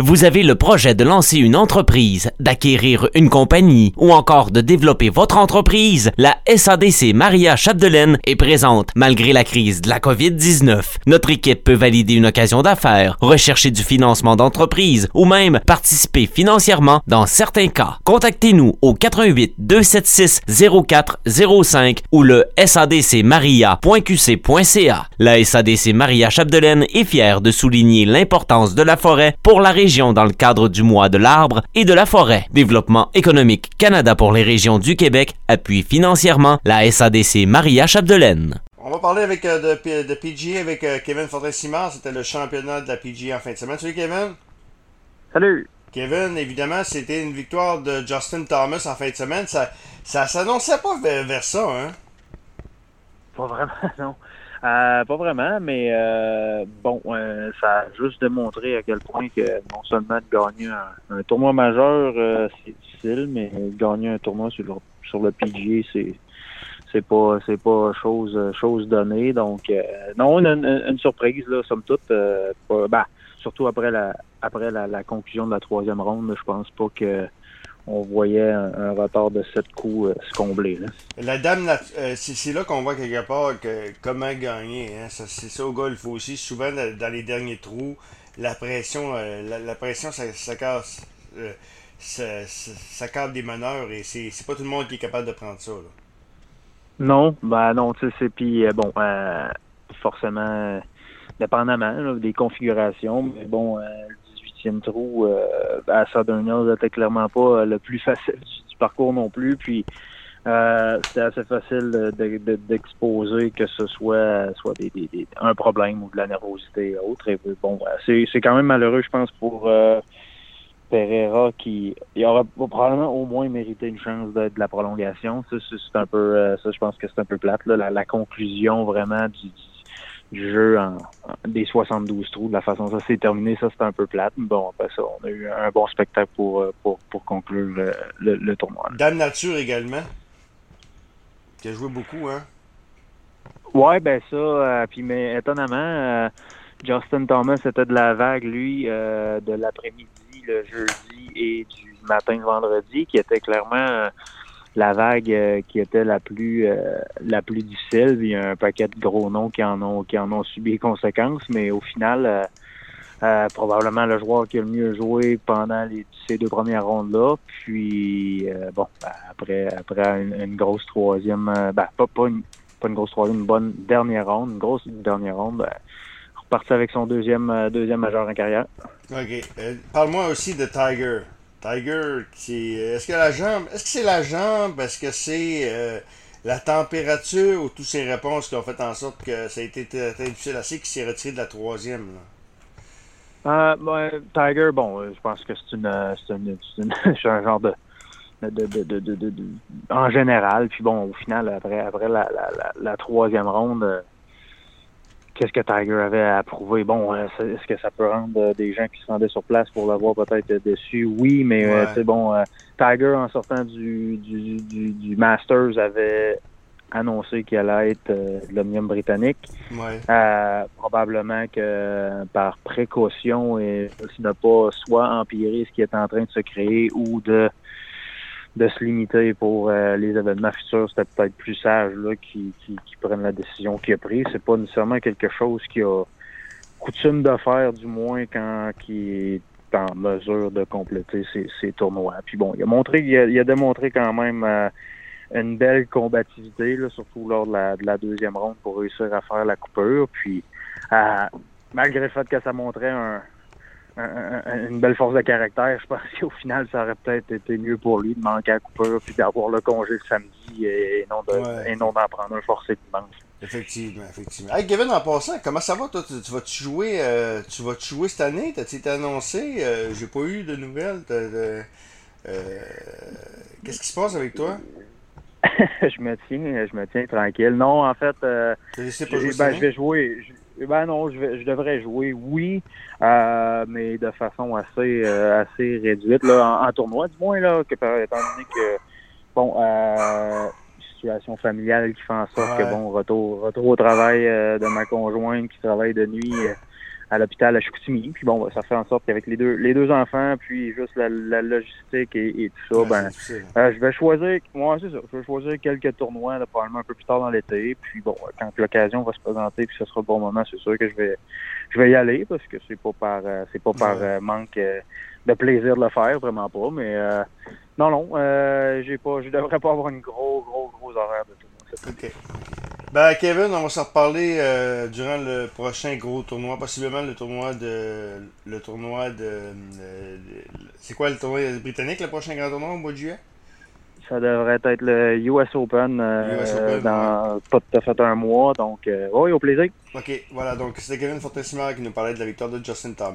Vous avez le projet de lancer une entreprise, d'acquérir une compagnie ou encore de développer votre entreprise? La SADC Maria Chapdelaine est présente malgré la crise de la COVID-19. Notre équipe peut valider une occasion d'affaires, rechercher du financement d'entreprise ou même participer financièrement dans certains cas. Contactez-nous au 88 276 0405 ou le sadcmaria.qc.ca. La SADC Maria Chapdelaine est fière de souligner l'importance de la forêt pour la région dans le cadre du mois de l'arbre et de la forêt. Développement économique Canada pour les régions du Québec appuie financièrement la SADC Maria Chapdelaine. On va parler avec euh, de, de PGA avec euh, Kevin Fortin-Simard. C'était le championnat de la PGA en fin de semaine. Salut Kevin. Salut. Kevin, évidemment, c'était une victoire de Justin Thomas en fin de semaine. Ça, ça s'annonçait pas vers, ça, hein? Pas vraiment, non. Euh, pas vraiment, mais euh, bon, euh, ça a juste démontré à quel point que non seulement de gagner un, tournoi majeur, c'est difficile, mais gagner un tournoi sur le, sur le PGA, c'est c'est pas c'est pas chose chose donnée. Donc non, une, une, surprise là, somme toute. Pas, ben, surtout après la après la, conclusion de la troisième ronde, je pense pas que on voyait un, retard de sept coups euh, se combler. La dame, euh, c'est là qu'on voit quelque part que, comment gagner. Hein. C'est ça au golf aussi. Souvent, dans les derniers trous, la pression, euh, la, pression, ça, ça casse. Ça, des meneurs et c'est pas tout le monde qui est capable de prendre ça. Non, ben non, tu sais, puis bon, forcément, dépendamment des configurations, mais bon, trou euh, à Southern Hills n'était clairement pas euh, le plus facile du, parcours non plus. Puis euh, c'était assez facile d'exposer que ce soit soit des, un problème ou de la nervosité et autre. Et bon, c'est quand même malheureux, je pense, pour Pereira qui il aurait probablement au moins mérité une chance de, la prolongation. Ça, c'est un peu ça, je pense que c'est un peu plate. Là, la, conclusion vraiment du du jeu en, des 72 trous, de la façon dont ça s'est terminé, ça c'était un peu plate. Bon, après ça, on a eu un bon spectacle pour, euh, pour, pour conclure le, le, tournoi. Dame Nature également, qui a joué beaucoup, hein? Ouais, ben ça, euh, puis mais étonnamment, euh, Justin Thomas était de la vague, lui, de l'après-midi, le jeudi et du matin, le vendredi, qui était clairement la vague euh, qui était la plus euh, la plus difficile. Il y a un paquet de gros noms qui en ont qui en ont subi les conséquences, mais au final, euh, probablement le joueur qui a le mieux joué pendant les, ces deux premières rondes là. Puis bon, ben, après après une, grosse troisième, ben, pas pas une, pas une grosse troisième, une bonne dernière ronde, une grosse dernière ronde. Ben, reparti avec son deuxième deuxième majeur en carrière. OK. Parle-moi aussi de Tiger. Tiger, est-ce que la jambe, est-ce que c'est la jambe, est-ce que c'est euh, la température? Ou toutes ces réponses qui ont fait en sorte que ça a été très, difficile assez qui s'est retiré de la troisième? Euh, ben, Tiger, bon, euh, je pense que c'est une, c'est une, un genre de de, de, de, en général. Puis bon, au final, après, après la, la, la troisième ronde, qu'est-ce que Tiger avait à prouver? Bon, euh, est-ce que ça peut rendre euh, des gens qui se rendaient sur place pour l'avoir peut-être déçu? Oui, mais euh, c'est bon. Tiger, en sortant du, du, du, Masters, avait annoncé qu'il allait être de l'Omnium britannique. probablement que par précaution et ne pas soit empirer ce qui est en train de se créer ou de de se limiter pour euh, les événements futurs, c'était peut-être plus sage là, qui, prennent la décision qu'il a prise. C'est pas nécessairement quelque chose qui a coutume de faire, du moins quand qui est en mesure de compléter ses, tournois. Puis bon, il a montré, il a, démontré quand même euh, une belle combativité, là, surtout lors de la, de la, deuxième ronde pour réussir à faire la coupure. Puis malgré le fait que ça montrait un, une belle force de caractère. Je pense qu'au final, ça aurait peut-être été mieux pour lui de manquer à Cooper puis d'avoir le congé le samedi et non de, non d'en prendre un forcé dimanche. Effectivement, effectivement. Hey Kevin, en passant, comment ça va toi? Tu, vas-tu jouer euh, tu vas jouer cette année? T'as-tu été annoncé? Euh, j'ai pas eu de nouvelles. Euh, qu'est-ce qui se passe avec toi? je me tiens, je me tiens tranquille. Non, en fait, ben, je vais jouer. Eh ben non, je, vais, je devrais jouer, oui, euh, mais de façon assez euh, assez réduite, là, en, tournoi, du moins, là, que, étant donné que, bon, euh, situation familiale qui fait en sorte que, bon, retour, retour au travail euh, de ma conjointe qui travaille de nuit à l'hôpital à Chicoutimi. Puis bon, ça fait en sorte qu'avec les deux les deux enfants, puis juste la, logistique et, tout ça, ben euh, je vais choisir moi c'est ça, je vais choisir quelques tournois probablement un peu plus tard dans l'été. Puis bon, quand l'occasion va se présenter puis ce sera le bon moment, c'est sûr que je vais je vais y aller parce que c'est pas par euh, c'est pas par euh, manque de plaisir de le faire, vraiment pas. Mais non, non, j'ai pas je devrais pas avoir une gros, gros, gros horaire de tournoi. Ben, Kevin, on va s'en reparler euh, durant le prochain gros tournoi, possiblement le tournoi de. Le tournoi de. c'est quoi le tournoi britannique, le prochain grand tournoi au mois de juillet? Ça devrait être le US Open, euh, dans pas tout à fait un mois. Donc, euh, oui, au plaisir. Ok, voilà. Donc, c'était Kevin Fortessimard qui nous parlait de la victoire de Justin Thomas.